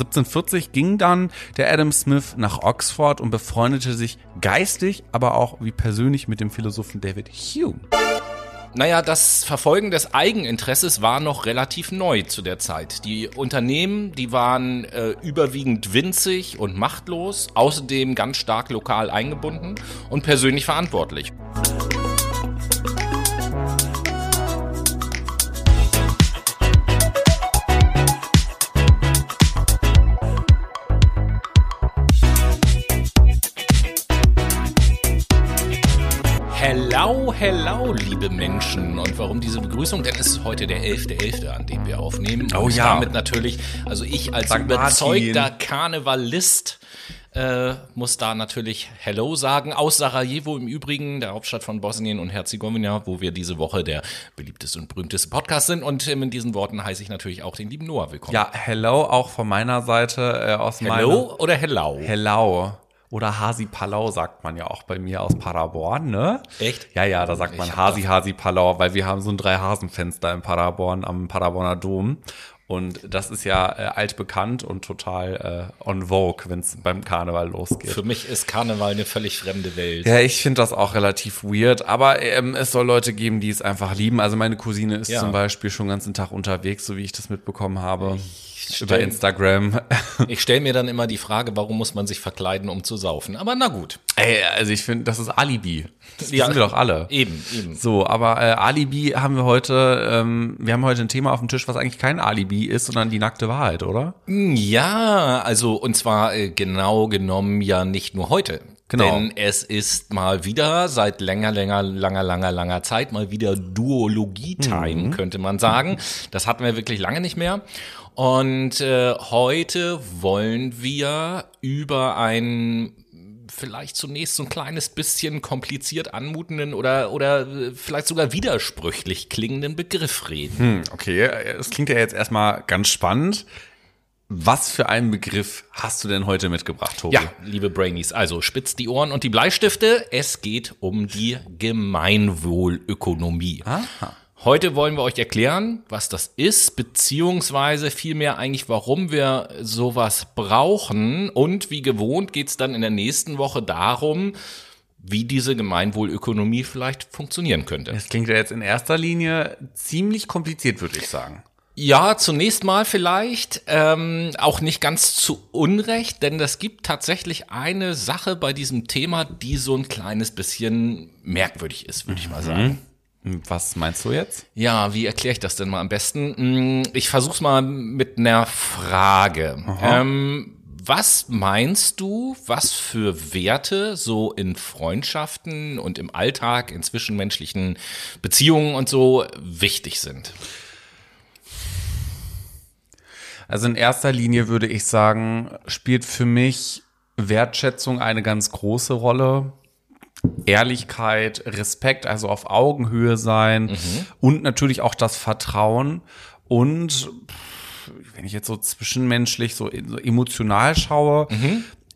1740 ging dann der Adam Smith nach Oxford und befreundete sich geistig, aber auch wie persönlich mit dem Philosophen David Hume. Naja, das Verfolgen des Eigeninteresses war noch relativ neu zu der Zeit. Die Unternehmen, die waren äh, überwiegend winzig und machtlos, außerdem ganz stark lokal eingebunden und persönlich verantwortlich. Hello, liebe Menschen. Und warum diese Begrüßung? Denn es ist heute der 11.11., .11., an dem wir aufnehmen. Oh und ja. damit natürlich, also ich als Sag überzeugter Martin. Karnevalist äh, muss da natürlich Hello sagen. Aus Sarajevo im Übrigen, der Hauptstadt von Bosnien und Herzegowina, wo wir diese Woche der beliebteste und berühmteste Podcast sind. Und ähm, in diesen Worten heiße ich natürlich auch den lieben Noah willkommen. Ja, hello auch von meiner Seite äh, aus Hello oder Hello? meiner Hello. Oder Hasi Palau sagt man ja auch bei mir aus Paderborn, ne? Echt? Ja, ja, da sagt man Ich Hasi, Hasi Palau, weil wir haben so ein Drei-Hasen-Fenster in Paderborn am Paderborner Dom. Und das ist ja äh, altbekannt und total äh, on vogue, wenn es beim Karneval losgeht. Für mich ist Karneval eine völlig fremde Welt. Ja, ich finde das auch relativ weird, aber ähm, es soll Leute geben, die es einfach lieben. Also meine Cousine ist Ja. zum Beispiel schon den ganzen Tag unterwegs, so wie ich das mitbekommen habe. Stell- Über Instagram. Ich stelle mir dann immer die Frage, warum muss man sich verkleiden, um zu saufen? Aber na gut. Ey, also ich finde, das ist Alibi. Das Ja. wissen wir doch alle. Eben, eben. So, aber äh, Alibi haben wir heute, ähm, wir haben heute ein Thema auf dem Tisch, was eigentlich kein Alibi ist, sondern die nackte Wahrheit, oder? Ja, also und zwar äh, genau genommen ja nicht nur heute. Genau. Denn es ist mal wieder seit länger, länger, langer, langer, langer Zeit mal wieder Duologie-Time, Mhm. könnte man sagen. Das hatten wir wirklich lange nicht mehr. Und äh, heute wollen wir über ein vielleicht zunächst so ein kleines bisschen kompliziert anmutenden oder, oder äh, vielleicht sogar widersprüchlich klingenden Begriff reden. Hm, okay, es klingt ja jetzt erstmal ganz spannend. Was für einen Begriff hast du denn heute mitgebracht, Tobi? Ja, liebe Brainies, also spitzt die Ohren und die Bleistifte. Es geht um die Gemeinwohlökonomie. Aha. Heute wollen wir euch erklären, was das ist, beziehungsweise vielmehr eigentlich, warum wir sowas brauchen. Und wie gewohnt geht's dann in der nächsten Woche darum, wie diese Gemeinwohlökonomie vielleicht funktionieren könnte. Das klingt ja jetzt in erster Linie ziemlich kompliziert, würde ich sagen. Ja, zunächst mal vielleicht, ähm, auch nicht ganz zu Unrecht, denn es gibt tatsächlich eine Sache bei diesem Thema, die so ein kleines bisschen merkwürdig ist, würde ich mal sagen. Was meinst du jetzt? Ja, wie erkläre ich das denn mal am besten? Hm, Ich versuch's mal mit einer Frage. Ähm, was meinst du, was für Werte so in Freundschaften und im Alltag, in zwischenmenschlichen Beziehungen und so wichtig sind? Also in erster Linie würde ich sagen, spielt für mich Wertschätzung eine ganz große Rolle. Ehrlichkeit, Respekt, also auf Augenhöhe sein und natürlich auch das Vertrauen und wenn ich jetzt so zwischenmenschlich, so, so emotional schaue,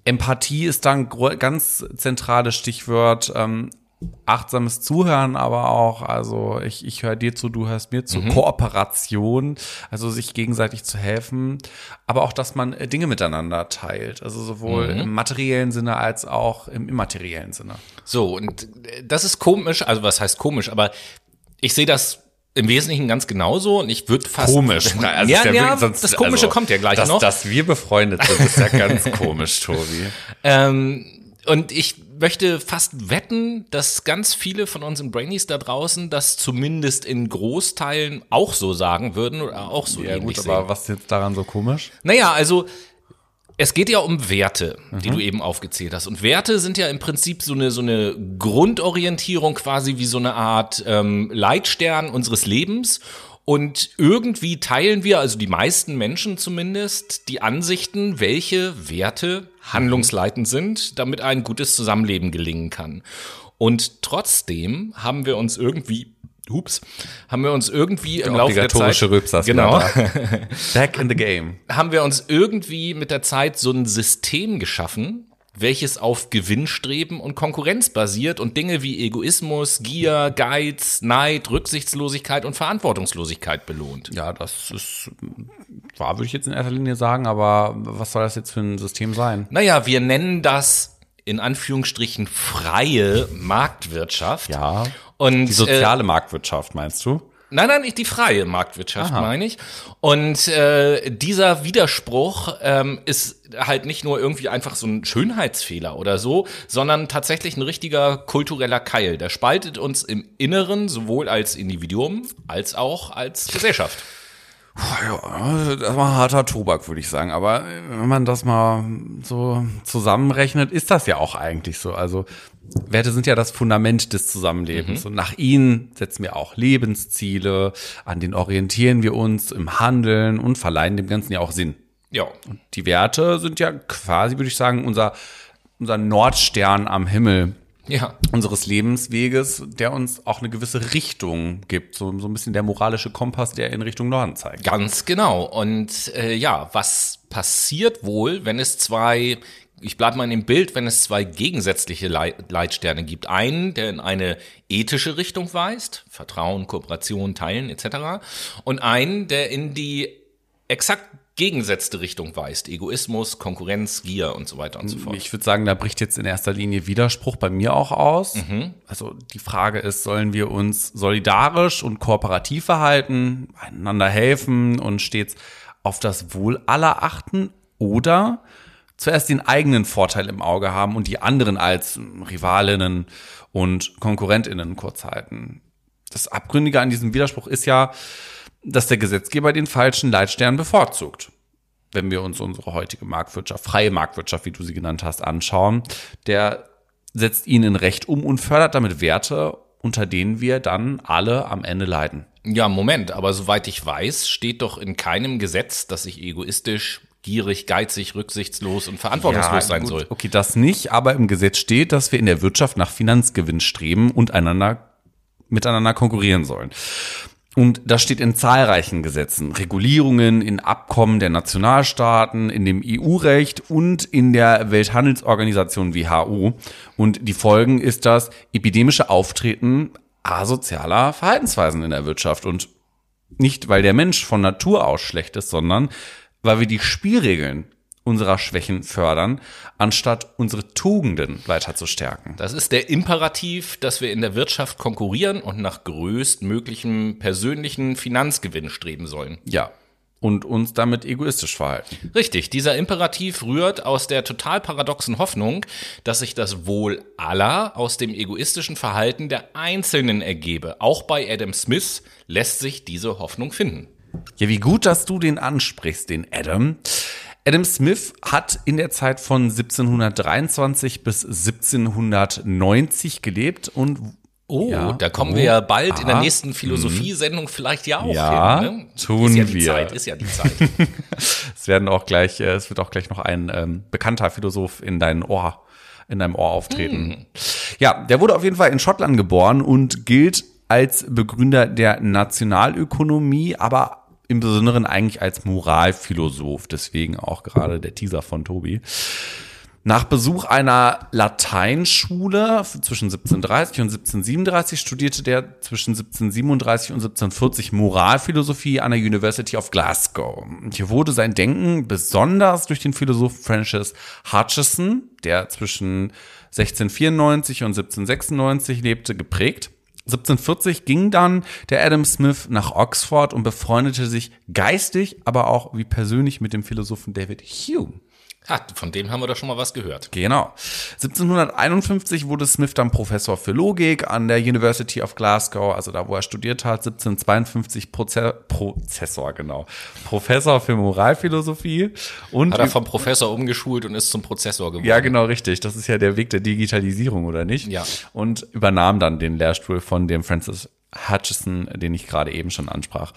Empathie ist dann ganz zentrales Stichwort. Ähm, achtsames Zuhören, aber auch, also ich, ich höre dir zu, du hörst mir zu, Kooperation, also sich gegenseitig zu helfen, aber auch, dass man äh, Dinge miteinander teilt, also sowohl im materiellen Sinne als auch im immateriellen Sinne. So, und äh, das ist komisch, also was heißt komisch, aber ich sehe das im Wesentlichen ganz genauso und ich würde fast. Also ja, ja, wirklich- sonst- das Komische also, kommt ja gleich dass, noch. Dass wir befreundet sind, ist ja ganz komisch, Tobi. Ähm, und ich möchte fast wetten, dass ganz viele von unseren Brainies da draußen das zumindest in Großteilen auch so sagen würden oder auch so Ja ähnlich gut, sehen. aber was ist jetzt daran so komisch? Naja, also es geht ja um Werte, die Mhm. du eben aufgezählt hast. Und Werte sind ja im Prinzip so eine, so eine Grundorientierung, quasi wie so eine Art ähm, Leitstern unseres Lebens. Und irgendwie teilen wir, also die meisten Menschen zumindest, die Ansichten, welche Werte handlungsleitend sind, damit ein gutes Zusammenleben gelingen kann. Und trotzdem haben wir uns irgendwie, hups, haben wir uns irgendwie im Laufe der Zeit, ist genau, Back in the game. haben wir uns irgendwie mit der Zeit so ein System geschaffen, welches auf Gewinnstreben und Konkurrenz basiert und Dinge wie Egoismus, Gier, Geiz, Neid, Rücksichtslosigkeit und Verantwortungslosigkeit belohnt. Ja, das ist wahr, würde ich jetzt in erster Linie sagen, aber was soll das jetzt für ein System sein? Naja, wir nennen das in Anführungsstrichen freie Marktwirtschaft. Ja. Und Die soziale Marktwirtschaft, meinst du? Nein, nein, nicht die freie Marktwirtschaft, meine ich. Und äh, dieser Widerspruch ähm, ist halt nicht nur irgendwie einfach so ein Schönheitsfehler oder so, sondern tatsächlich ein richtiger kultureller Keil. Der spaltet uns im Inneren sowohl als Individuum als auch als Gesellschaft. Ja, das war harter Tobak, würde ich sagen. Aber wenn man das mal so zusammenrechnet, ist das ja auch eigentlich so. Also Werte sind ja das Fundament des Zusammenlebens. Und nach ihnen setzen wir auch Lebensziele, an denen orientieren wir uns im Handeln und verleihen dem Ganzen ja auch Sinn. Ja. Die Werte sind ja quasi, würde ich sagen, unser, unser Nordstern am Himmel Ja. unseres Lebensweges, der uns auch eine gewisse Richtung gibt. So, so ein bisschen der moralische Kompass, der in Richtung Norden zeigt. Ganz genau. Und äh, ja, was passiert wohl, wenn es zwei, ich bleibe mal in dem Bild, wenn es zwei gegensätzliche Lei- Leitsterne gibt. Einen, der in eine ethische Richtung weist, Vertrauen, Kooperation, Teilen etc. Und einen, der in die exakt gegensätzte Richtung weist. Egoismus, Konkurrenz, Gier und so weiter und so fort. Ich würde sagen, da bricht jetzt in erster Linie Widerspruch bei mir auch aus. Also die Frage ist, sollen wir uns solidarisch und kooperativ verhalten, einander helfen und stets auf das Wohl aller achten oder zuerst den eigenen Vorteil im Auge haben und die anderen als Rivalinnen und Konkurrentinnen kurz halten. Das Abgründige an diesem Widerspruch ist ja, dass der Gesetzgeber den falschen Leitstern bevorzugt wenn wir uns unsere heutige Marktwirtschaft, freie Marktwirtschaft, wie du sie genannt hast, anschauen, der setzt ihn in Recht um und fördert damit Werte, unter denen wir dann alle am Ende leiden. Ja, Moment, aber soweit ich weiß, steht doch in keinem Gesetz, dass ich egoistisch, gierig, geizig, rücksichtslos und verantwortungslos sein gut, soll. Okay, das nicht, aber im Gesetz steht, dass wir in der Wirtschaft nach Finanzgewinn streben und einander miteinander konkurrieren sollen. Und das steht in zahlreichen Gesetzen, Regulierungen in Abkommen der Nationalstaaten, in dem EU-Recht und in der Welthandelsorganisation WHO. Und die Folgen ist das epidemische Auftreten asozialer Verhaltensweisen in der Wirtschaft. Und nicht, weil der Mensch von Natur aus schlecht ist, sondern weil wir die Spielregeln unserer Schwächen fördern, anstatt unsere Tugenden weiter zu stärken. Das ist der Imperativ, dass wir in der Wirtschaft konkurrieren und nach größtmöglichem persönlichen Finanzgewinn streben sollen. Ja. Und uns damit egoistisch verhalten. Richtig, dieser Imperativ rührt aus der total paradoxen Hoffnung, dass sich das Wohl aller aus dem egoistischen Verhalten der Einzelnen ergebe. Auch bei Adam Smith lässt sich diese Hoffnung finden. Ja, wie gut, dass du den ansprichst, den Adam. Adam Smith hat in der Zeit von 1723 bis 1790 gelebt und Oh, Ja. da kommen Oh. wir ja bald in der Aha. nächsten Philosophie-Sendung vielleicht ja auch Ja, hin. Ne? tun ist ja die wir. Zeit, ist ja die Zeit. es werden auch gleich, äh, es wird auch gleich noch ein ähm, bekannter Philosoph in dein Ohr, in deinem Ohr auftreten. Ja, der wurde auf jeden Fall in Schottland geboren und gilt als Begründer der Nationalökonomie, aber im Besonderen eigentlich als Moralphilosoph. Deswegen auch gerade der Teaser von Tobi. Nach Besuch einer Lateinschule zwischen 1730 und 1737 studierte der zwischen 1737 und 1740 Moralphilosophie an der University of Glasgow. Hier wurde sein Denken besonders durch den Philosoph Francis Hutcheson, der zwischen 1694 und 1796 lebte, geprägt. 1740 ging dann der Adam Smith nach Oxford und befreundete sich geistig, aber auch wie persönlich mit dem Philosophen David Hume. Ah, von dem haben wir doch schon mal was gehört. Genau. 1751 wurde Smith dann Professor für Logik an der University of Glasgow, also da, wo er studiert hat. 1752 Proze Prozessor, genau. Professor für Moralphilosophie. Und Hat er vom Professor umgeschult und ist zum Prozessor geworden. ja, genau, richtig. Das ist ja der Weg der Digitalisierung, oder nicht? Ja. Und übernahm dann den Lehrstuhl von dem Francis Hutchison, den ich gerade eben schon ansprach.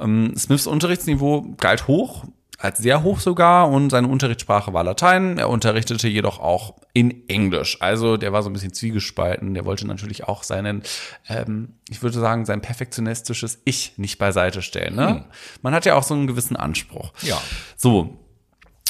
Ähm, Smiths Unterrichtsniveau galt hoch, als sehr hoch sogar, und seine Unterrichtssprache war Latein. Er unterrichtete jedoch auch in Englisch. Also der war so ein bisschen zwiegespalten. Der wollte natürlich auch seinen, ähm, ich würde sagen, sein perfektionistisches Ich nicht beiseite stellen. Ne? Man hat ja auch so einen gewissen Anspruch. Ja. So,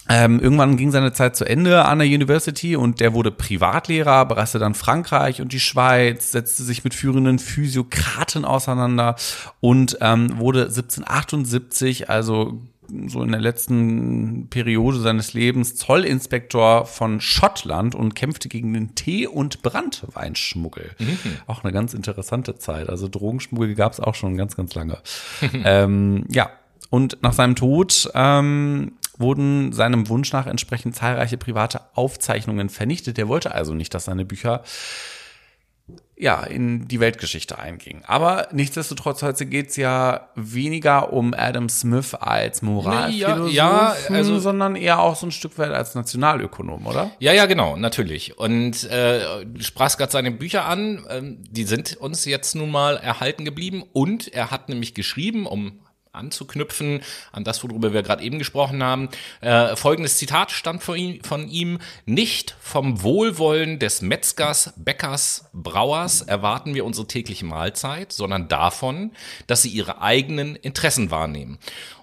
Ähm, irgendwann ging seine Zeit zu Ende an der University und der wurde Privatlehrer, bereiste dann Frankreich und die Schweiz, setzte sich mit führenden Physiokraten auseinander und ähm, wurde 1778, also so in der letzten Periode seines Lebens Zollinspektor von Schottland und kämpfte gegen den Tee- und Brandweinschmuggel. Mhm. Auch eine ganz interessante Zeit. Also Drogenschmuggel gab es auch schon ganz, ganz lange. ähm, ja, und nach seinem Tod ähm, wurden seinem Wunsch nach entsprechend zahlreiche private Aufzeichnungen vernichtet. Er wollte also nicht, dass seine Bücher ja, in die Weltgeschichte eingingen. Aber nichtsdestotrotz, heute geht's ja weniger um Adam Smith als Moralphilosoph, ja, ja, also, sondern eher auch so ein Stück weit als Nationalökonom, oder? Ja, ja, genau, natürlich. Und äh, du sprachst gerade seine Bücher an, ähm, die sind uns jetzt nun mal erhalten geblieben. Und er hat nämlich geschrieben, um anzuknüpfen an das, worüber wir gerade eben gesprochen haben. Äh, folgendes Zitat stammt von ihm, von ihm. Nicht vom Wohlwollen des Metzgers, Bäckers, Brauers erwarten wir unsere tägliche Mahlzeit, sondern davon, dass sie ihre eigenen Interessen wahrnehmen.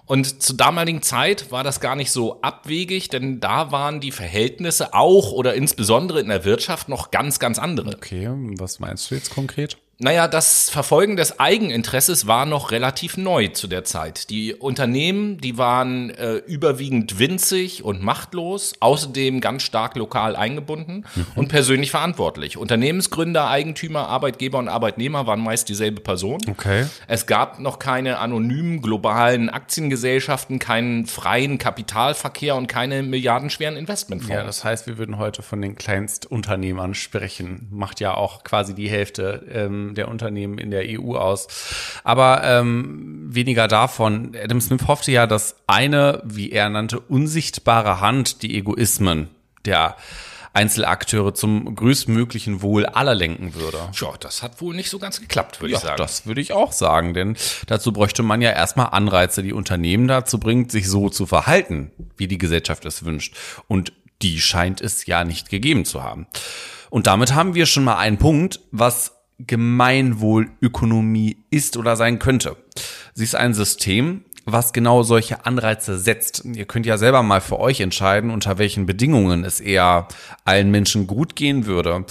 Und zur damaligen Zeit war das gar nicht so abwegig, denn da waren die Verhältnisse auch oder insbesondere in der Wirtschaft noch ganz, ganz andere. Okay, was meinst du jetzt konkret? Naja, das Verfolgen des Eigeninteresses war noch relativ neu zu der Zeit. Die Unternehmen, die waren äh, überwiegend winzig und machtlos, außerdem ganz stark lokal eingebunden mhm. und persönlich verantwortlich. Unternehmensgründer, Eigentümer, Arbeitgeber und Arbeitnehmer waren meist dieselbe Person. Okay. Es gab noch keine anonymen globalen Aktiengesellschaften, keinen freien Kapitalverkehr und keine milliardenschweren Investmentfonds. Ja, das heißt, wir würden heute von den Kleinstunternehmern sprechen. Macht ja auch quasi die Hälfte. Ähm der Unternehmen in der EU aus. Aber ähm, weniger davon. Adam Smith hoffte ja, dass eine, wie er nannte, unsichtbare Hand die Egoismen der Einzelakteure zum größtmöglichen Wohl aller lenken würde. Ja, das hat wohl nicht so ganz geklappt, würde ja, ich sagen. Das würde ich auch sagen, denn dazu bräuchte man ja erstmal Anreize, die Unternehmen dazu bringt, sich so zu verhalten, wie die Gesellschaft es wünscht. Und die scheint es ja nicht gegeben zu haben. Und damit haben wir schon mal einen Punkt, was Gemeinwohlökonomie ist oder sein könnte. Sie ist ein System, was genau solche Anreize setzt. Ihr könnt ja selber mal für euch entscheiden, unter welchen Bedingungen es eher allen Menschen gut gehen würde.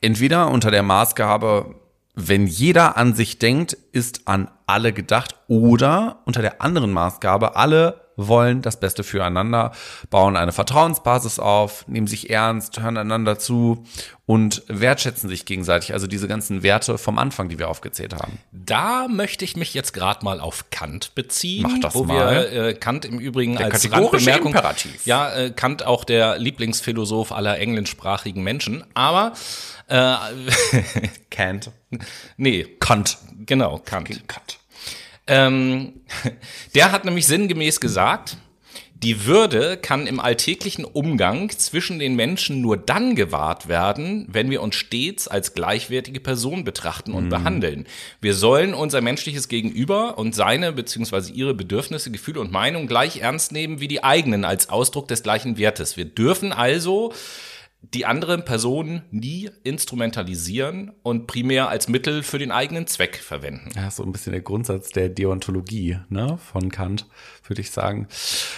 Entweder unter der Maßgabe, wenn jeder an sich denkt, ist an alle gedacht, oder unter der anderen Maßgabe, alle wollen das Beste füreinander, bauen eine Vertrauensbasis auf, nehmen sich ernst, hören einander zu und wertschätzen sich gegenseitig. Also diese ganzen Werte vom Anfang, die wir aufgezählt haben. Da möchte ich mich jetzt gerade mal auf Kant beziehen. Mach das wo mal. Wir, äh, Kant im Übrigen der als Randbemerkung. Imperativ. Ja, äh, Kant auch der Lieblingsphilosoph aller englischsprachigen Menschen. Aber äh, Kant. Nee. Kant. Genau, Kant. Kant. Ähm, der hat nämlich sinngemäß gesagt, die Würde kann im alltäglichen Umgang zwischen den Menschen nur dann gewahrt werden, wenn wir uns stets als gleichwertige Person betrachten und mhm. behandeln. Wir sollen unser menschliches Gegenüber und seine bzw. ihre Bedürfnisse, Gefühle und Meinungen gleich ernst nehmen wie die eigenen als Ausdruck des gleichen Wertes. Wir dürfen also die anderen Personen nie instrumentalisieren und primär als Mittel für den eigenen Zweck verwenden. Ja, so ein bisschen der Grundsatz der Deontologie ne, von Kant, würde ich sagen.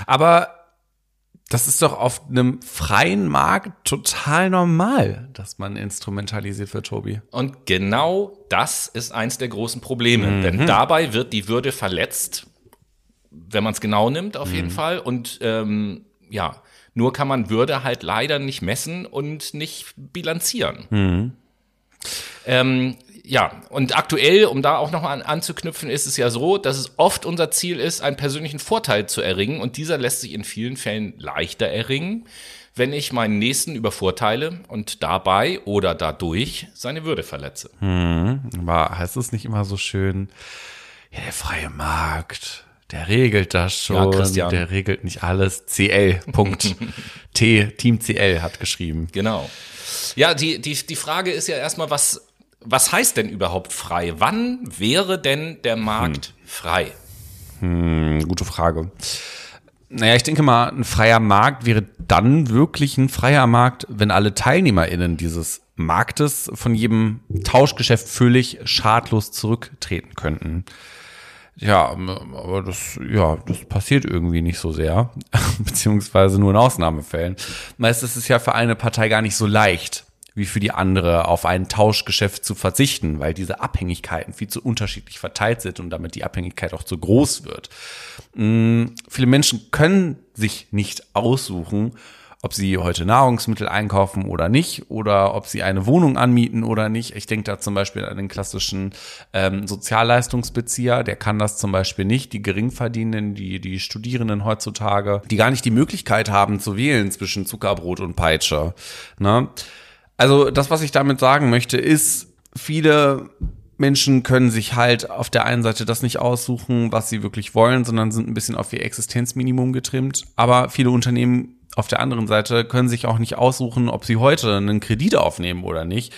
Aber das ist doch auf einem freien Markt total normal, dass man instrumentalisiert wird, Tobi. Und genau das ist eins der großen Probleme. Mhm. Denn dabei wird die Würde verletzt, wenn man es genau nimmt, auf mhm. jeden Fall. Und ähm, ja, nur kann man Würde halt leider nicht messen und nicht bilanzieren. Mhm. Ähm, ja, und aktuell, um da auch nochmal an, anzuknüpfen, ist es ja so, dass es oft unser Ziel ist, einen persönlichen Vorteil zu erringen und dieser lässt sich in vielen Fällen leichter erringen, wenn ich meinen Nächsten übervorteile und dabei oder dadurch seine Würde verletze. Hm, aber heißt es nicht immer so schön, ja, der freie Markt, der regelt das schon. Ja, Christian. Der regelt nicht alles. CL. Punkt. T, Team CL hat geschrieben. Genau. Ja, die, die, die Frage ist ja erstmal, was, was heißt denn überhaupt frei? Wann wäre denn der Markt hm. frei? Hm, gute Frage. Naja, ich denke mal, ein freier Markt wäre dann wirklich ein freier Markt, wenn alle TeilnehmerInnen dieses Marktes von jedem Tauschgeschäft völlig schadlos zurücktreten könnten. Ja, aber das, ja, das passiert irgendwie nicht so sehr, beziehungsweise nur in Ausnahmefällen. Meist ist es ja für eine Partei gar nicht so leicht, wie für die andere auf ein Tauschgeschäft zu verzichten, weil diese Abhängigkeiten viel zu unterschiedlich verteilt sind und damit die Abhängigkeit auch zu groß wird. Mhm, viele Menschen können sich nicht aussuchen, ob sie heute Nahrungsmittel einkaufen oder nicht oder ob sie eine Wohnung anmieten oder nicht. Ich denke da zum Beispiel an den klassischen ähm, Sozialleistungsbezieher, der kann das zum Beispiel nicht. Die Geringverdienenden, die, die Studierenden heutzutage, die gar nicht die Möglichkeit haben zu wählen zwischen Zuckerbrot und Peitsche. Ne? Also das, was ich damit sagen möchte, ist, viele Menschen können sich halt auf der einen Seite das nicht aussuchen, was sie wirklich wollen, sondern sind ein bisschen auf ihr Existenzminimum getrimmt. Aber viele Unternehmen auf der anderen Seite können sich auch nicht aussuchen, ob sie heute einen Kredit aufnehmen oder nicht.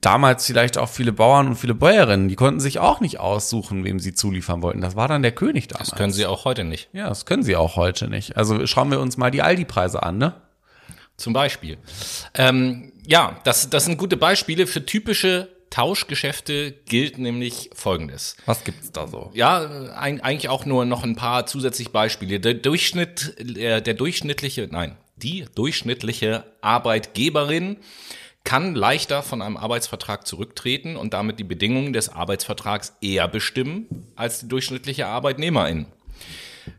Damals vielleicht auch viele Bauern und viele Bäuerinnen, die konnten sich auch nicht aussuchen, wem sie zuliefern wollten. Das war dann der König damals. Das können sie auch heute nicht. Ja, das können sie auch heute nicht. Also schauen wir uns mal die Aldi-Preise an, ne? Zum Beispiel. Ähm, ja, das, das sind gute Beispiele für typische Tauschgeschäfte gilt nämlich Folgendes. Was gibt's da so? Ja, eigentlich auch nur noch ein paar zusätzliche Beispiele. Der Durchschnitt, der durchschnittliche, nein, die durchschnittliche Arbeitgeberin kann leichter von einem Arbeitsvertrag zurücktreten und damit die Bedingungen des Arbeitsvertrags eher bestimmen als die durchschnittliche Arbeitnehmerin.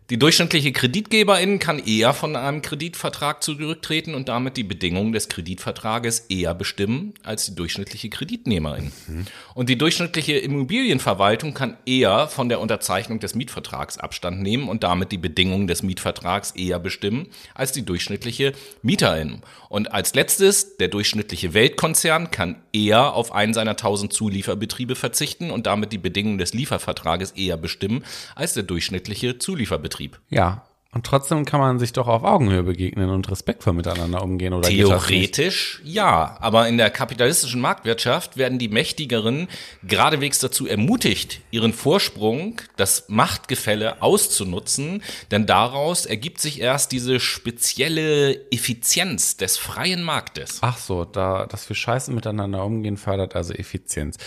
Die durchschnittliche Kreditgeberin kann eher von einem Kreditvertrag zurücktreten und damit die Bedingungen des Kreditvertrages eher bestimmen als die durchschnittliche Kreditnehmerin. Mhm. Und die durchschnittliche Immobilienverwaltung kann eher von der Unterzeichnung des Mietvertrags Abstand nehmen und damit die Bedingungen des Mietvertrags eher bestimmen als die durchschnittliche Mieterin. Und als letztes, der durchschnittliche Weltkonzern kann eher auf einen seiner tausend Zulieferbetriebe verzichten und damit die Bedingungen des Liefervertrages eher bestimmen als der durchschnittliche Zulieferbetrieb. Betrieb. Ja. Und trotzdem kann man sich doch auf Augenhöhe begegnen und respektvoll miteinander umgehen, oder? Theoretisch ja, aber in der kapitalistischen Marktwirtschaft werden die Mächtigeren geradewegs dazu ermutigt, ihren Vorsprung, das Machtgefälle auszunutzen, denn daraus ergibt sich erst diese spezielle Effizienz des freien Marktes. Ach so, da, dass wir scheiße miteinander umgehen, fördert also Effizienz.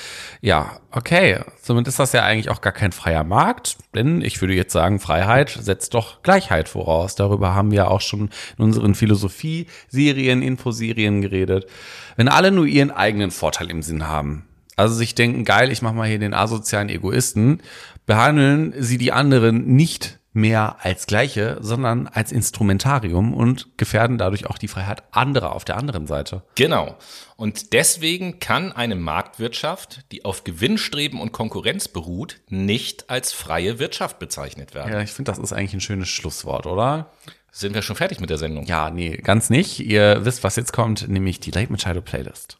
Ja, okay. Somit ist das ja eigentlich auch gar kein freier Markt, denn ich würde jetzt sagen, Freiheit setzt doch Gleichheit Freiheit voraus. Darüber haben wir auch schon in unseren Philosophie-Serien, Infoserien geredet. Wenn alle nur ihren eigenen Vorteil im Sinn haben, also sich denken, geil, ich mach mal hier den asozialen Egoisten, behandeln sie die anderen nicht mehr als Gleiche, sondern als Instrumentarium und gefährden dadurch auch die Freiheit anderer auf der anderen Seite. Genau. Und deswegen kann eine Marktwirtschaft, die auf Gewinnstreben und Konkurrenz beruht, nicht als freie Wirtschaft bezeichnet werden. Ja, ich finde, das ist eigentlich ein schönes Schlusswort, oder? Sind wir schon fertig mit der Sendung? Ja, nee, ganz nicht. Ihr wisst, was jetzt kommt, nämlich die Late Machado Playlist.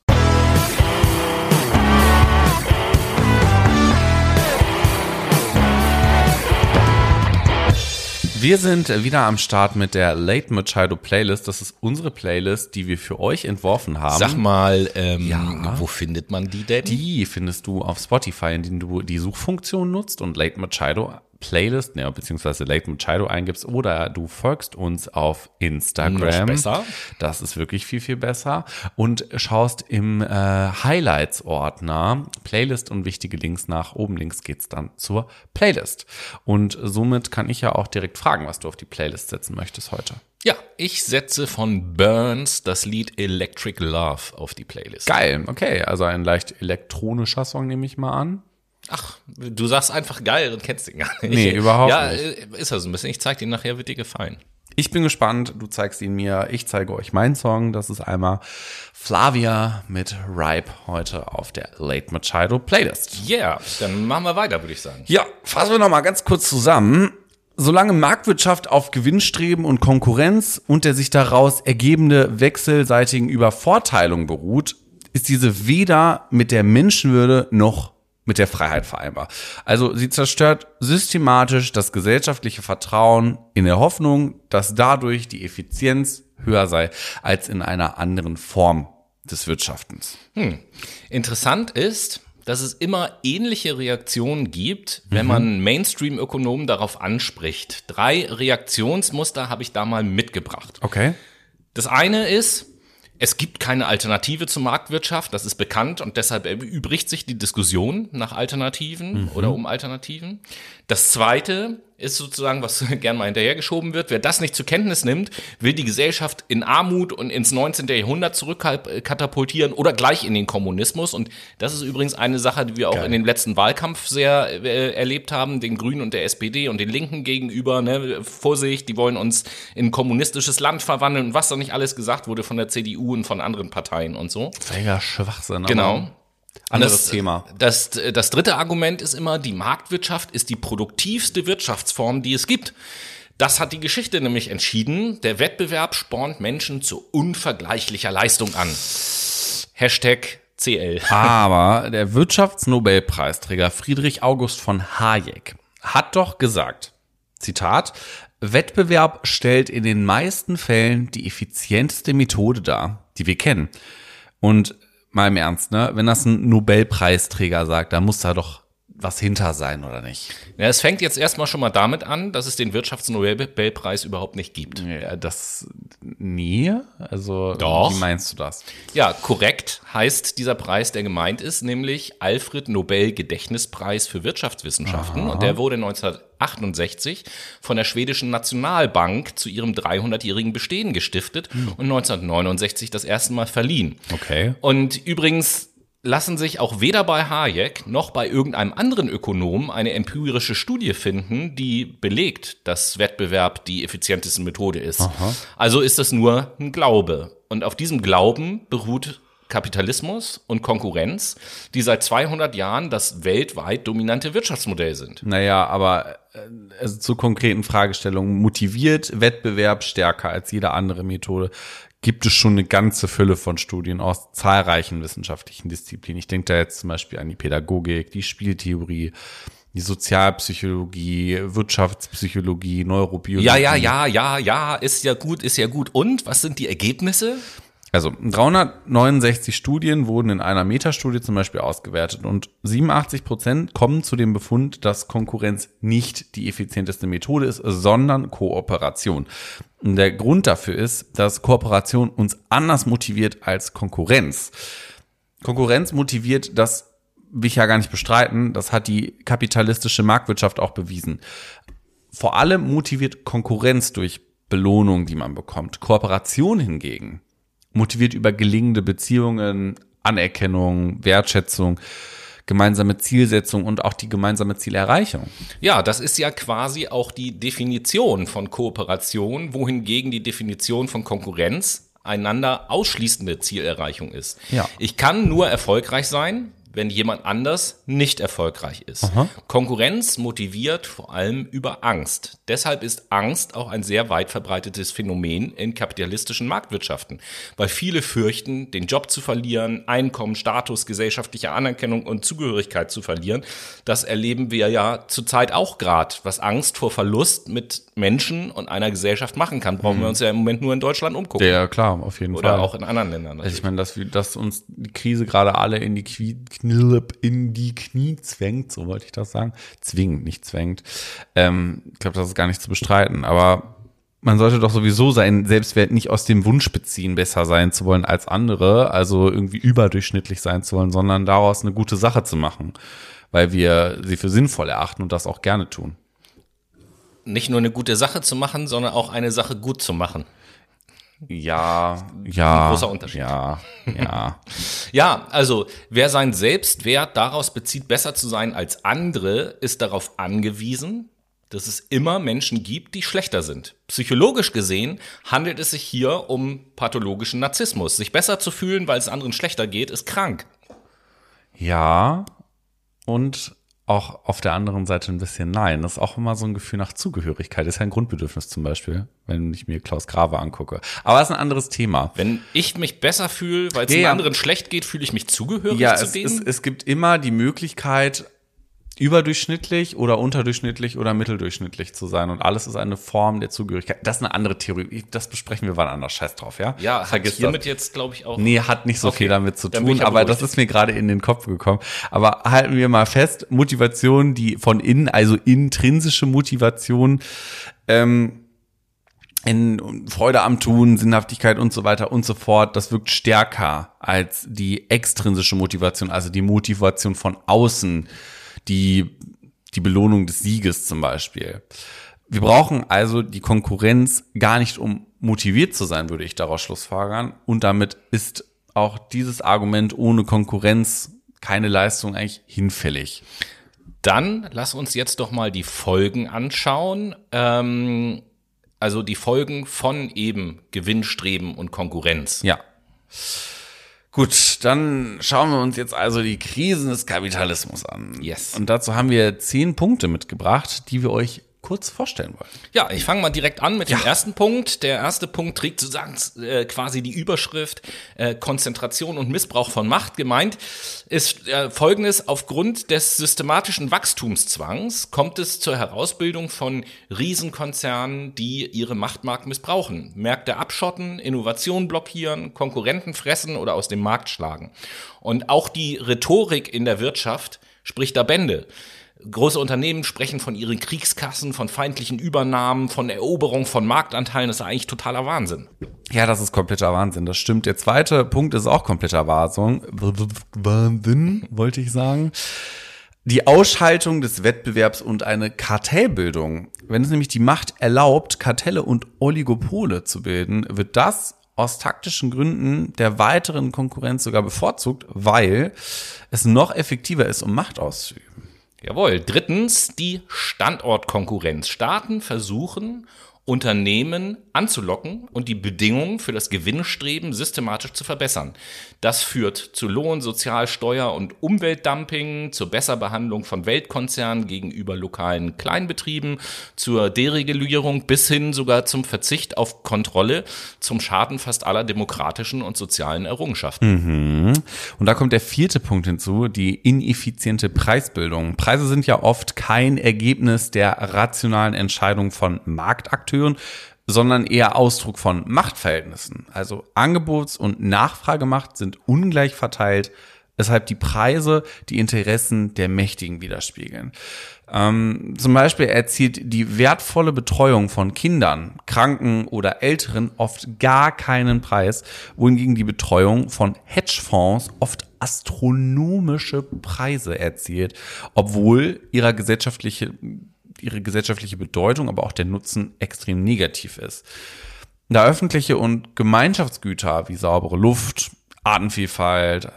Wir sind wieder am Start mit der Late Machado Playlist. Das ist unsere Playlist, die wir für euch entworfen haben. Sag mal, ähm, ja. wo findet man die denn? Die findest du auf Spotify, indem du die Suchfunktion nutzt und Late Machado Playlist, ne, beziehungsweise Late Machado eingibst oder du folgst uns auf Instagram. Noch besser. Das ist wirklich viel, viel besser. Und schaust im äh, Highlights-Ordner Playlist und wichtige Links nach. Oben links geht's dann zur Playlist. Und somit kann ich ja auch direkt fragen, was du auf die Playlist setzen möchtest heute. Ja, ich setze von Burns das Lied Electric Love auf die Playlist. Geil, okay. Also ein leicht elektronischer Song nehme ich mal an. Ach, du sagst einfach geil und kennst ihn gar nicht. Nee, überhaupt ja, nicht. Ja, ist er so ein bisschen. Ich zeig dir nachher, wird dir gefallen. Ich bin gespannt, du zeigst ihn mir, ich zeige euch meinen Song. Das ist einmal Flavia mit Ripe heute auf der Late Machado Playlist. Yeah, dann machen wir weiter, würde ich sagen. Ja, fassen wir nochmal ganz kurz zusammen. Solange Marktwirtschaft auf Gewinnstreben und Konkurrenz und der sich daraus ergebende wechselseitigen Übervorteilung beruht, ist diese weder mit der Menschenwürde noch mit der Freiheit vereinbar. Also sie zerstört systematisch das gesellschaftliche Vertrauen in der Hoffnung, dass dadurch die Effizienz höher sei als in einer anderen Form des Wirtschaftens. Hm. Interessant ist, dass es immer ähnliche Reaktionen gibt, wenn mhm. man Mainstream-Ökonomen darauf anspricht. Drei Reaktionsmuster habe ich da mal mitgebracht. Okay. Das eine ist, Es gibt keine Alternative zur Marktwirtschaft, das ist bekannt und deshalb erübrigt sich die Diskussion nach Alternativen mhm. oder um Alternativen. Das zweite ist sozusagen, was gern mal hinterhergeschoben wird. Wer das nicht zur Kenntnis nimmt, will die Gesellschaft in Armut und ins 19. Jahrhundert zurückkatapultieren oder gleich in den Kommunismus. Und das ist übrigens eine Sache, die wir auch Geil. in dem letzten Wahlkampf sehr äh, erlebt haben, den Grünen und der SPD und den Linken gegenüber. Ne? Vorsicht, die wollen uns in ein kommunistisches Land verwandeln und was da nicht alles gesagt wurde von der CDU und von anderen Parteien und so. Völliger Schwachsinn. Genau. Anderes das, Thema. Das, das dritte Argument ist immer, die Marktwirtschaft ist die produktivste Wirtschaftsform, die es gibt. Das hat die Geschichte nämlich entschieden. Der Wettbewerb spornt Menschen zu unvergleichlicher Leistung an. Hashtag CL. Aber der Wirtschaftsnobelpreisträger Friedrich August von Hayek hat doch gesagt, Zitat, Wettbewerb stellt in den meisten Fällen die effizienteste Methode dar, die wir kennen. Und mal im Ernst, ne? Wenn das ein Nobelpreisträger sagt, dann muss da doch was hinter sein, oder nicht? Ja, es fängt jetzt erstmal schon mal damit an, dass es den Wirtschaftsnobelpreis überhaupt nicht gibt. Ja, das nie? Also, Doch. wie meinst du das? Ja, korrekt heißt dieser Preis, der gemeint ist, nämlich Alfred Nobel Gedächtnispreis für Wirtschaftswissenschaften. Aha. Und der wurde 1968 von der schwedischen Nationalbank zu ihrem 300-jährigen Bestehen gestiftet hm. und 1969 das erste Mal verliehen. Okay. Und übrigens lassen sich auch weder bei Hayek noch bei irgendeinem anderen Ökonom eine empirische Studie finden, die belegt, dass Wettbewerb die effizienteste Methode ist. Aha. Also ist das nur ein Glaube. Und auf diesem Glauben beruht Kapitalismus und Konkurrenz, die seit 200 Jahren das weltweit dominante Wirtschaftsmodell sind. Naja, aber äh, also zur konkreten Fragestellung, motiviert Wettbewerb stärker als jede andere Methode? Gibt es schon eine ganze Fülle von Studien aus zahlreichen wissenschaftlichen Disziplinen. Ich denke da jetzt zum Beispiel an die Pädagogik, die Spieltheorie, die Sozialpsychologie, Wirtschaftspsychologie, Neurobiologie. Ja, ja, ja, ja, ja, ist ja gut, ist ja gut. Und was sind die Ergebnisse? Also 369 Studien wurden in einer Metastudie zum Beispiel ausgewertet und 87 Prozent kommen zu dem Befund, dass Konkurrenz nicht die effizienteste Methode ist, sondern Kooperation. Und der Grund dafür ist, dass Kooperation uns anders motiviert als Konkurrenz. Konkurrenz motiviert, das will ich ja gar nicht bestreiten, das hat die kapitalistische Marktwirtschaft auch bewiesen. Vor allem motiviert Konkurrenz durch Belohnung, die man bekommt. Kooperation hingegen motiviert über gelingende Beziehungen, Anerkennung, Wertschätzung, gemeinsame Zielsetzung und auch die gemeinsame Zielerreichung. Ja, das ist ja quasi auch die Definition von Kooperation, wohingegen die Definition von Konkurrenz einander ausschließende Zielerreichung ist. Ja. Ich kann nur erfolgreich sein, wenn jemand anders nicht erfolgreich ist. Aha. Konkurrenz motiviert vor allem über Angst. Deshalb ist Angst auch ein sehr weit verbreitetes Phänomen in kapitalistischen Marktwirtschaften, weil viele fürchten, den Job zu verlieren, Einkommen, Status, gesellschaftliche Anerkennung und Zugehörigkeit zu verlieren. Das erleben wir ja zurzeit auch gerade, was Angst vor Verlust mit Menschen und einer Gesellschaft machen kann. Brauchen mhm. wir uns ja im Moment nur in Deutschland umgucken. Ja, klar, auf jeden Oder Fall. Oder auch in anderen Ländern. Also ich meine, dass, dass uns die Krise gerade alle in die Knirp in die Knie zwängt, so wollte ich das sagen. Zwingend, nicht zwängt. Ähm, ich glaube, das ist gar nicht zu bestreiten, aber man sollte doch sowieso seinen Selbstwert nicht aus dem Wunsch beziehen, besser sein zu wollen als andere, also irgendwie überdurchschnittlich sein zu wollen, sondern daraus eine gute Sache zu machen, weil wir sie für sinnvoll erachten und das auch gerne tun. Nicht nur eine gute Sache zu machen, sondern auch eine Sache gut zu machen. Ja, ja. Ein großer Unterschied. Ja, ja. ja, also wer seinen Selbstwert daraus bezieht, besser zu sein als andere, ist darauf angewiesen, dass es immer Menschen gibt, die schlechter sind. Psychologisch gesehen handelt es sich hier um pathologischen Narzissmus. Sich besser zu fühlen, weil es anderen schlechter geht, ist krank. Ja, und auch auf der anderen Seite ein bisschen Nein. Das ist auch immer so ein Gefühl nach Zugehörigkeit. Das ist ja ein Grundbedürfnis zum Beispiel, wenn ich mir Klaus Grave angucke. Aber das ist ein anderes Thema. Wenn ich mich besser fühle, weil es ja, den anderen schlecht geht, fühle ich mich zugehörig ja, zu es, denen? Es, es gibt immer die Möglichkeit, überdurchschnittlich oder unterdurchschnittlich oder mitteldurchschnittlich zu sein. Und alles ist eine Form der Zugehörigkeit. Das ist eine andere Theorie. Das besprechen wir wann anders. Scheiß drauf, ja? Ja, Vergiss hat hiermit das. jetzt, glaube ich, auch. Nee, hat nicht so okay. viel damit zu tun, aber das ist mir gerade in den Kopf gekommen. Aber halten wir mal fest, Motivation, die von innen, also intrinsische Motivation, ähm, in Freude am Tun, Sinnhaftigkeit und so weiter und so fort, das wirkt stärker als die extrinsische Motivation, also die Motivation von außen, die, die Belohnung des Sieges zum Beispiel. Wir brauchen also die Konkurrenz gar nicht, um motiviert zu sein, würde ich daraus schlussfolgern. Und damit ist auch dieses Argument ohne Konkurrenz keine Leistung eigentlich hinfällig. Dann lass uns jetzt doch mal die Folgen anschauen. Ähm also die Folgen von eben Gewinnstreben und Konkurrenz. Ja. Gut, dann schauen wir uns jetzt also die Krisen des Kapitalismus an. Yes. Und dazu haben wir zehn Punkte mitgebracht, die wir euch kurz vorstellen wollen. Ja, ich fange mal direkt an mit ja. dem ersten Punkt. Der erste Punkt trägt sozusagen äh, quasi die Überschrift äh, Konzentration und Missbrauch von Macht. Gemeint ist äh, folgendes, aufgrund des systematischen Wachstumszwangs kommt es zur Herausbildung von Riesenkonzernen, die ihre Machtmarkt missbrauchen, Märkte abschotten, Innovation blockieren, Konkurrenten fressen oder aus dem Markt schlagen. Und auch die Rhetorik in der Wirtschaft spricht da Bände. Große Unternehmen sprechen von ihren Kriegskassen, von feindlichen Übernahmen, von Eroberung von Marktanteilen. Das ist eigentlich totaler Wahnsinn. Ja, das ist kompletter Wahnsinn. Das stimmt. Der zweite Punkt ist auch kompletter Wahnsinn. Wahnsinn, wollte ich sagen. Die Ausschaltung des Wettbewerbs und eine Kartellbildung. Wenn es nämlich die Macht erlaubt, Kartelle und Oligopole zu bilden, wird das aus taktischen Gründen der weiteren Konkurrenz sogar bevorzugt, weil es noch effektiver ist, um Macht auszuüben. Jawohl. Drittens die Standortkonkurrenz. Staaten versuchen, Unternehmen anzulocken und die Bedingungen für das Gewinnstreben systematisch zu verbessern. Das führt zu Lohn-, Sozial-, Steuer- und Umweltdumping, zur Besserbehandlung von Weltkonzernen gegenüber lokalen Kleinbetrieben, zur Deregulierung bis hin sogar zum Verzicht auf Kontrolle, zum Schaden fast aller demokratischen und sozialen Errungenschaften. Mhm. Und da kommt der vierte Punkt hinzu, die ineffiziente Preisbildung. Preise sind ja oft kein Ergebnis der rationalen Entscheidung von Marktakteuren, sondern eher Ausdruck von Machtverhältnissen. Also Angebots- und Nachfragemacht sind ungleich verteilt, weshalb die Preise die Interessen der Mächtigen widerspiegeln. Ähm, zum Beispiel erzielt die wertvolle Betreuung von Kindern, Kranken oder Älteren oft gar keinen Preis, wohingegen die Betreuung von Hedgefonds oft astronomische Preise erzielt, obwohl ihrer gesellschaftliche ihre gesellschaftliche Bedeutung, aber auch der Nutzen extrem negativ ist. Da öffentliche und Gemeinschaftsgüter wie saubere Luft, Artenvielfalt, äh,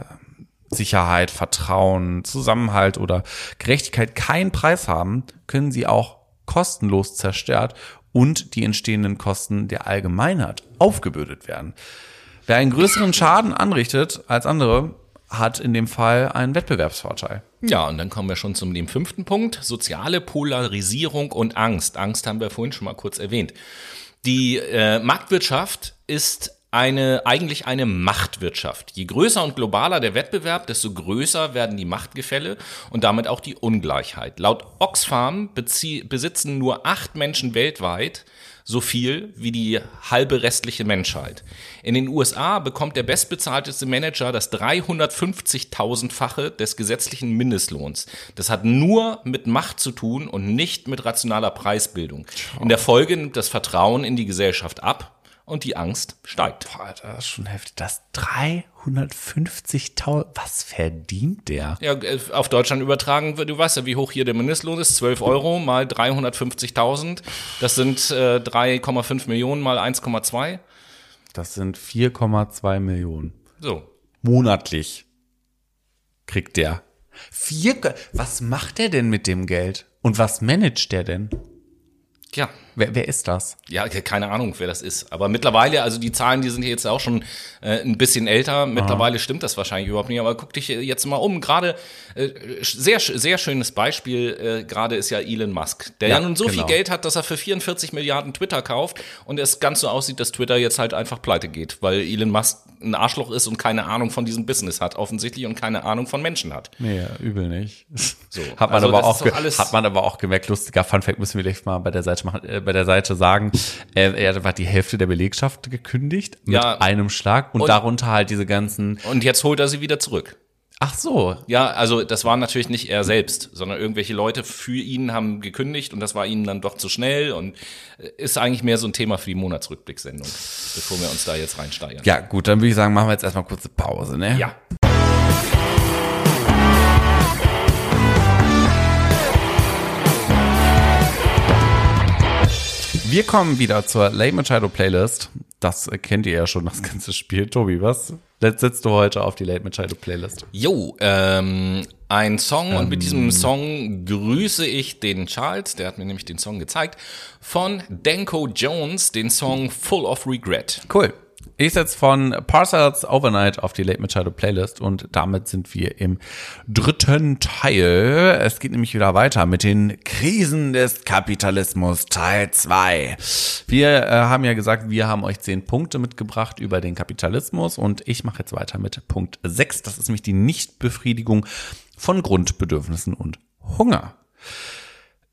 Sicherheit, Vertrauen, Zusammenhalt oder Gerechtigkeit keinen Preis haben, können sie auch kostenlos zerstört und die entstehenden Kosten der Allgemeinheit aufgebürdet werden. Wer einen größeren Schaden anrichtet als andere, hat in dem Fall einen Wettbewerbsvorteil. Ja, und dann kommen wir schon zum dem fünften Punkt. Soziale Polarisierung und Angst. Angst haben wir vorhin schon mal kurz erwähnt. Die äh, Marktwirtschaft ist eine, eigentlich eine Machtwirtschaft. Je größer und globaler der Wettbewerb, desto größer werden die Machtgefälle und damit auch die Ungleichheit. Laut Oxfam besitzen nur acht Menschen weltweit so viel wie die halbe restliche Menschheit. In den USA bekommt der bestbezahlteste Manager das 350.000-fache des gesetzlichen Mindestlohns. Das hat nur mit Macht zu tun und nicht mit rationaler Preisbildung. In der Folge nimmt das Vertrauen in die Gesellschaft ab und die Angst steigt. Boah, das ist schon heftig. Das 350.000, was verdient der? Ja, äh, auf Deutschland übertragen, du weißt ja, wie hoch hier der Mindestlohn ist. 12 Euro mal 350.000. Das sind äh, 3,5 Millionen mal 1,2. Das sind 4,2 Millionen. So. Monatlich kriegt der. Vier, was macht der denn mit dem Geld? Und was managt der denn? Ja. Wer, wer ist das? Ja, keine Ahnung, wer das ist. Aber mittlerweile, also die Zahlen, die sind jetzt auch schon äh, ein bisschen älter. Mittlerweile Aha. stimmt das wahrscheinlich überhaupt nicht. Aber guck dich jetzt mal um. Gerade äh, sehr sehr schönes Beispiel. Äh, Gerade ist ja Elon Musk, der ja, ja nun so genau. viel Geld hat, dass er für 44 Milliarden Twitter kauft und es ganz so aussieht, dass Twitter jetzt halt einfach pleite geht, weil Elon Musk ein Arschloch ist und keine Ahnung von diesem Business hat, offensichtlich und keine Ahnung von Menschen hat. Nee, übel nicht. So, hat man also aber auch hat man aber auch gemerkt, lustiger Funfact müssen wir gleich mal bei der Seite machen, äh, bei der Seite sagen, er, er hat die Hälfte der Belegschaft gekündigt mit ja, einem Schlag und, und darunter halt diese ganzen Und jetzt holt er sie wieder zurück. Ach so. Ja, also das war natürlich nicht er selbst, sondern irgendwelche Leute für ihn haben gekündigt und das war ihnen dann doch zu schnell und äh, ist eigentlich mehr so ein Thema für die Monatsrückblicksendung, bevor wir uns da jetzt reinsteigern. Ja, gut, dann würde ich sagen, machen wir jetzt erstmal kurze Pause, ne? Ja. Wir kommen wieder zur Late Machado Playlist. Das kennt ihr ja schon, das ganze Spiel. Tobi, was setzt du heute auf die Late Machado Playlist? Jo, ähm, ein Song und mit diesem Song grüße ich den Charles, der hat mir nämlich den Song gezeigt, von Danko Jones, den Song Full of Regret. Cool. Ich setze von Parcels Overnight auf die Late Machado Playlist und damit sind wir im dritten Teil. Es geht nämlich wieder weiter mit den Krisen des Kapitalismus Teil 2. Wir äh, haben ja gesagt, wir haben euch zehn Punkte mitgebracht über den Kapitalismus und ich mache jetzt weiter mit Punkt 6. Das ist nämlich die Nichtbefriedigung von Grundbedürfnissen und Hunger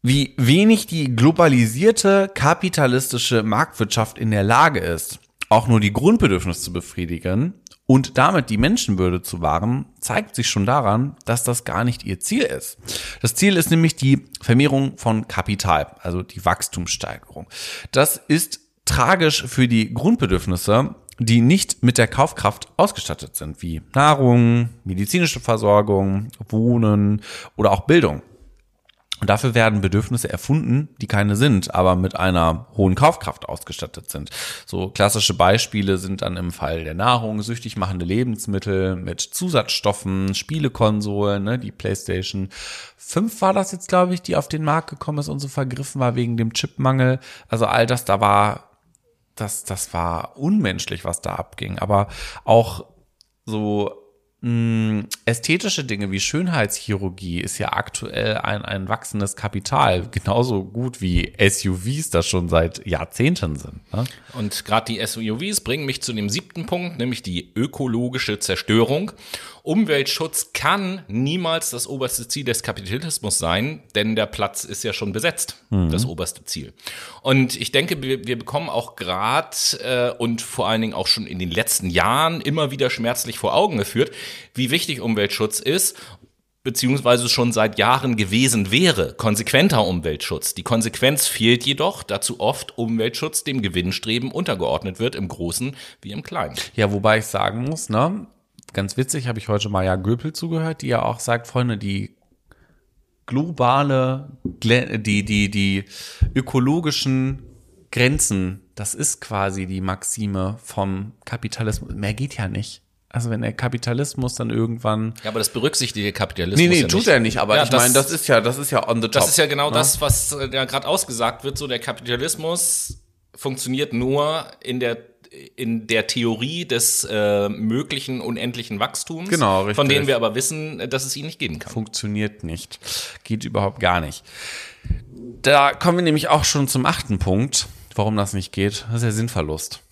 wie wenig die globalisierte kapitalistische Marktwirtschaft in der Lage ist, auch nur die Grundbedürfnisse zu befriedigen und damit die Menschenwürde zu wahren, zeigt sich schon daran, dass das gar nicht ihr Ziel ist. Das Ziel ist nämlich die Vermehrung von Kapital, also die Wachstumssteigerung. Das ist tragisch für die Grundbedürfnisse, die nicht mit der Kaufkraft ausgestattet sind, wie Nahrung, medizinische Versorgung, Wohnen oder auch Bildung. Und dafür werden Bedürfnisse erfunden, die keine sind, aber mit einer hohen Kaufkraft ausgestattet sind. So klassische Beispiele sind dann im Fall der Nahrung süchtig machende Lebensmittel mit Zusatzstoffen, Spielekonsolen, ne, die PlayStation 5 war das jetzt, glaube ich, die auf den Markt gekommen ist und so vergriffen war wegen dem Chipmangel. Also all das, da war, das, das war unmenschlich, was da abging. Aber auch so ästhetische Dinge wie Schönheitschirurgie ist ja aktuell ein, ein wachsendes Kapital, genauso gut wie SUVs das schon seit Jahrzehnten sind. Ne? Und gerade die SUVs bringen mich zu dem siebten Punkt, nämlich die ökologische Zerstörung. Umweltschutz kann niemals das oberste Ziel des Kapitalismus sein, denn der Platz ist ja schon besetzt, mhm. das oberste Ziel. Und ich denke, wir, wir bekommen auch gerade äh, und vor allen Dingen auch schon in den letzten Jahren immer wieder schmerzlich vor Augen geführt, wie wichtig Umweltschutz ist beziehungsweise schon seit Jahren gewesen wäre, konsequenter Umweltschutz. Die Konsequenz fehlt jedoch, dazu oft Umweltschutz dem Gewinnstreben untergeordnet wird, im Großen wie im Kleinen. Ja, wobei ich sagen muss, ne, ganz witzig, habe ich heute Maja Göpel zugehört, die ja auch sagt, Freunde, die globale, die, die, die ökologischen Grenzen, das ist quasi die Maxime vom Kapitalismus. Mehr geht ja nicht. Also wenn der Kapitalismus dann irgendwann. Ja, aber das berücksichtigt der Kapitalismus. Nee, nee, ja tut nicht. er nicht, aber Ja, ich meine, das ist ja, das ist ja on the top. Das ist ja genau ne? das, was äh, ja gerade ausgesagt wird. So der Kapitalismus funktioniert nur in der in der Theorie des äh, möglichen unendlichen Wachstums, Genau, richtig. von denen wir aber wissen, dass es ihn nicht geben kann. Funktioniert nicht. Geht überhaupt gar nicht. Da kommen wir nämlich auch schon zum achten Punkt, warum das nicht geht. Das ist der Sinnverlust.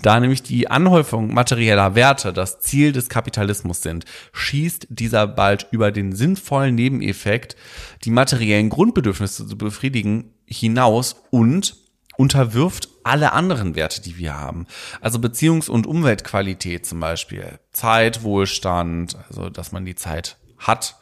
Da nämlich die Anhäufung materieller Werte das Ziel des Kapitalismus sind, schießt dieser bald über den sinnvollen Nebeneffekt, die materiellen Grundbedürfnisse zu befriedigen, hinaus und unterwirft alle anderen Werte, die wir haben. Also Beziehungs- und Umweltqualität zum Beispiel. Zeit, Wohlstand, also dass man die Zeit hat.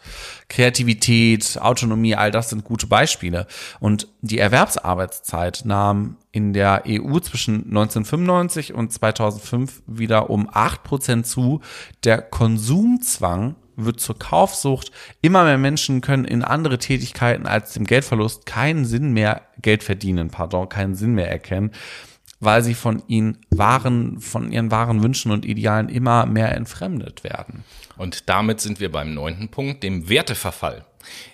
Kreativität, Autonomie, all das sind gute Beispiele. Und die Erwerbsarbeitszeit nahm in der EU zwischen 1995 und 2005 wieder um 8% zu. Der Konsumzwang wird zur Kaufsucht. Immer mehr Menschen können in andere Tätigkeiten als dem Geldverlust keinen Sinn mehr, Geld verdienen, pardon, keinen Sinn mehr erkennen, weil sie von ihnen wahren, von ihren wahren Wünschen und Idealen immer mehr entfremdet werden. Und damit sind wir beim neunten Punkt, dem Werteverfall.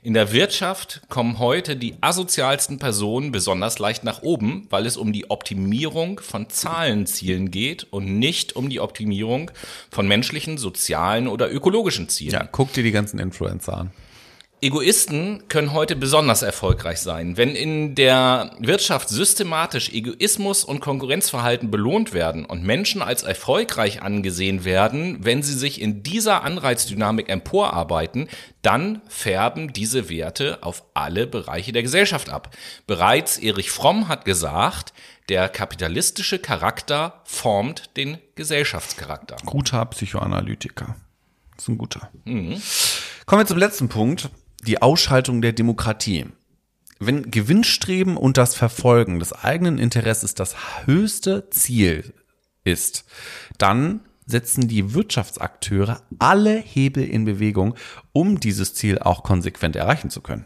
In der Wirtschaft kommen heute die asozialsten Personen besonders leicht nach oben, weil es um die Optimierung von Zahlenzielen geht und nicht um die Optimierung von menschlichen, sozialen oder ökologischen Zielen. Ja, guck dir die ganzen Influencer an. Egoisten können heute besonders erfolgreich sein. Wenn in der Wirtschaft systematisch Egoismus und Konkurrenzverhalten belohnt werden und Menschen als erfolgreich angesehen werden, wenn sie sich in dieser Anreizdynamik emporarbeiten, dann färben diese Werte auf alle Bereiche der Gesellschaft ab. Bereits Erich Fromm hat gesagt, der kapitalistische Charakter formt den Gesellschaftscharakter. Guter Psychoanalytiker. Das ist ein guter. Kommen wir zum letzten Punkt. Die Ausschaltung der Demokratie. Wenn Gewinnstreben und das Verfolgen des eigenen Interesses das höchste Ziel ist, dann setzen die Wirtschaftsakteure alle Hebel in Bewegung, um dieses Ziel auch konsequent erreichen zu können.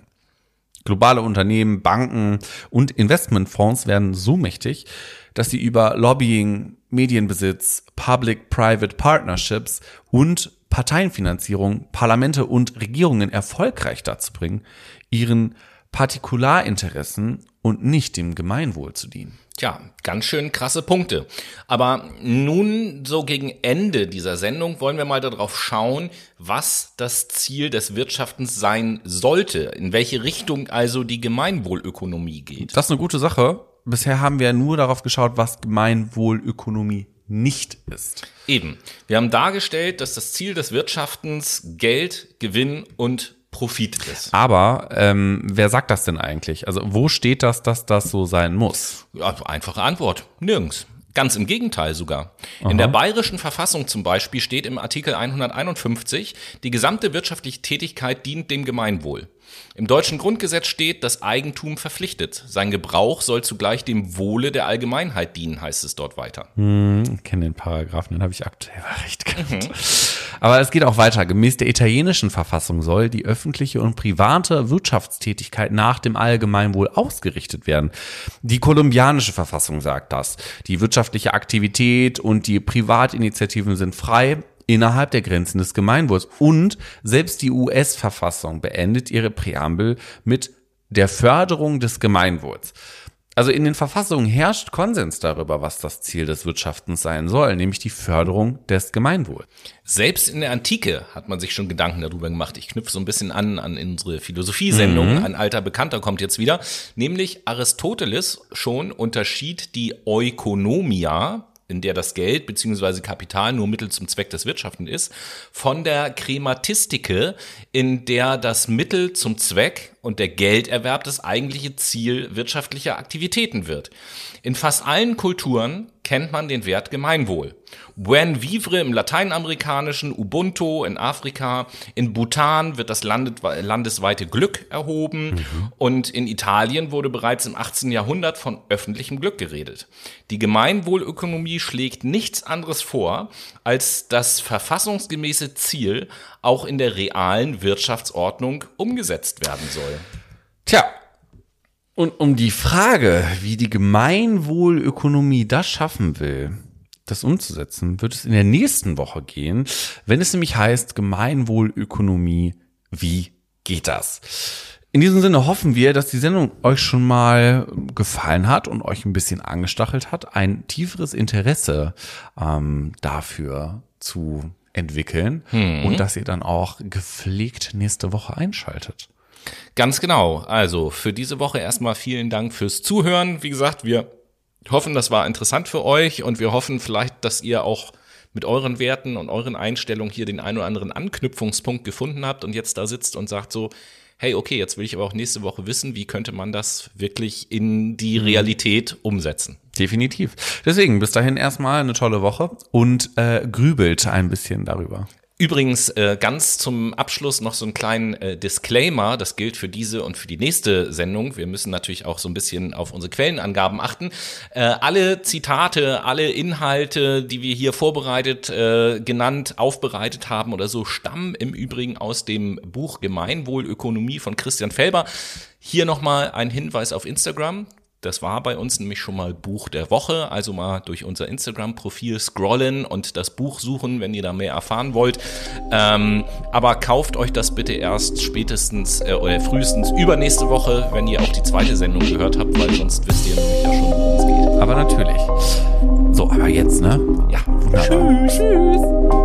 Globale Unternehmen, Banken und Investmentfonds werden so mächtig, dass sie über Lobbying, Medienbesitz, Public-Private Partnerships und Parteienfinanzierung Parlamente und Regierungen erfolgreich dazu bringen, ihren Partikularinteressen und nicht dem Gemeinwohl zu dienen. Tja, ganz schön krasse Punkte. Aber nun, so gegen Ende dieser Sendung, wollen wir mal darauf schauen, was das Ziel des Wirtschaftens sein sollte, in welche Richtung also die Gemeinwohlökonomie geht. Das ist eine gute Sache. Bisher haben wir nur darauf geschaut, was Gemeinwohlökonomie nicht ist. Eben. Wir haben dargestellt, dass das Ziel des Wirtschaftens Geld, Gewinn und Profit ist. Aber ähm, wer sagt das denn eigentlich? Also wo steht das, dass das so sein muss? Ja, einfache Antwort. Nirgends. Ganz im Gegenteil sogar. In der bayerischen Verfassung zum Beispiel steht im Artikel 151, die gesamte wirtschaftliche Tätigkeit dient dem Gemeinwohl. Im deutschen Grundgesetz steht, dass Eigentum verpflichtet. Sein Gebrauch soll zugleich dem Wohle der Allgemeinheit dienen, heißt es dort weiter. Ich kenne den Paragraphen, den habe ich aktuell recht gehabt. Aber es geht auch weiter. Gemäß der italienischen Verfassung soll die öffentliche und private Wirtschaftstätigkeit nach dem Allgemeinwohl ausgerichtet werden. Die kolumbianische Verfassung sagt das. Die wirtschaftliche Aktivität und die Privatinitiativen sind frei innerhalb der Grenzen des Gemeinwohls. Und selbst die US-Verfassung beendet ihre Präambel mit der Förderung des Gemeinwohls. Also in den Verfassungen herrscht Konsens darüber, was das Ziel des Wirtschaftens sein soll, nämlich die Förderung des Gemeinwohls. Selbst in der Antike hat man sich schon Gedanken darüber gemacht. Ich knüpfe so ein bisschen an an unsere Philosophiesendung. Ein alter Bekannter kommt jetzt wieder. Nämlich Aristoteles schon unterschied die Eukonomia, in der das Geld bzw. Kapital nur Mittel zum Zweck des Wirtschaften ist, von der Krematistike, in der das Mittel zum Zweck und der Gelderwerb das eigentliche Ziel wirtschaftlicher Aktivitäten wird. In fast allen Kulturen kennt man den Wert Gemeinwohl. Buen vivre im lateinamerikanischen, Ubuntu in Afrika, in Bhutan wird das landesweite Glück erhoben und in Italien wurde bereits im 18. Jahrhundert von öffentlichem Glück geredet. Die Gemeinwohlökonomie schlägt nichts anderes vor, als das verfassungsgemäße Ziel auch in der realen Wirtschaftsordnung umgesetzt werden soll. Tja, und um die Frage, wie die Gemeinwohlökonomie das schaffen will, das umzusetzen, wird es in der nächsten Woche gehen, wenn es nämlich heißt Gemeinwohlökonomie, wie geht das? In diesem Sinne hoffen wir, dass die Sendung euch schon mal gefallen hat und euch ein bisschen angestachelt hat, ein tieferes Interesse ähm, dafür zu entwickeln und dass ihr dann auch gepflegt nächste Woche einschaltet. Ganz genau. Also für diese Woche erstmal vielen Dank fürs Zuhören. Wie gesagt, wir hoffen, das war interessant für euch und wir hoffen vielleicht, dass ihr auch mit euren Werten und euren Einstellungen hier den einen oder anderen Anknüpfungspunkt gefunden habt und jetzt da sitzt und sagt so, hey, okay, jetzt will ich aber auch nächste Woche wissen, wie könnte man das wirklich in die Realität umsetzen. Definitiv. Deswegen bis dahin erstmal eine tolle Woche und äh, grübelt ein bisschen darüber. Übrigens, äh, ganz zum Abschluss noch so einen kleinen äh, Disclaimer. Das gilt für diese und für die nächste Sendung. Wir müssen natürlich auch so ein bisschen auf unsere Quellenangaben achten. Äh, alle Zitate, alle Inhalte, die wir hier vorbereitet, äh, genannt, aufbereitet haben oder so, stammen im Übrigen aus dem Buch Gemeinwohlökonomie von Christian Felber. Hier nochmal ein Hinweis auf Instagram. Das war bei uns nämlich schon mal Buch der Woche. Also mal durch unser Instagram-Profil scrollen und das Buch suchen, wenn ihr da mehr erfahren wollt. Ähm, aber kauft euch das bitte erst spätestens äh, oder frühestens übernächste Woche, wenn ihr auch die zweite Sendung gehört habt, weil sonst wisst ihr nämlich ja schon, worum es geht. Aber natürlich. So, aber jetzt, ne? Ja, Wunderbar. Tschüss.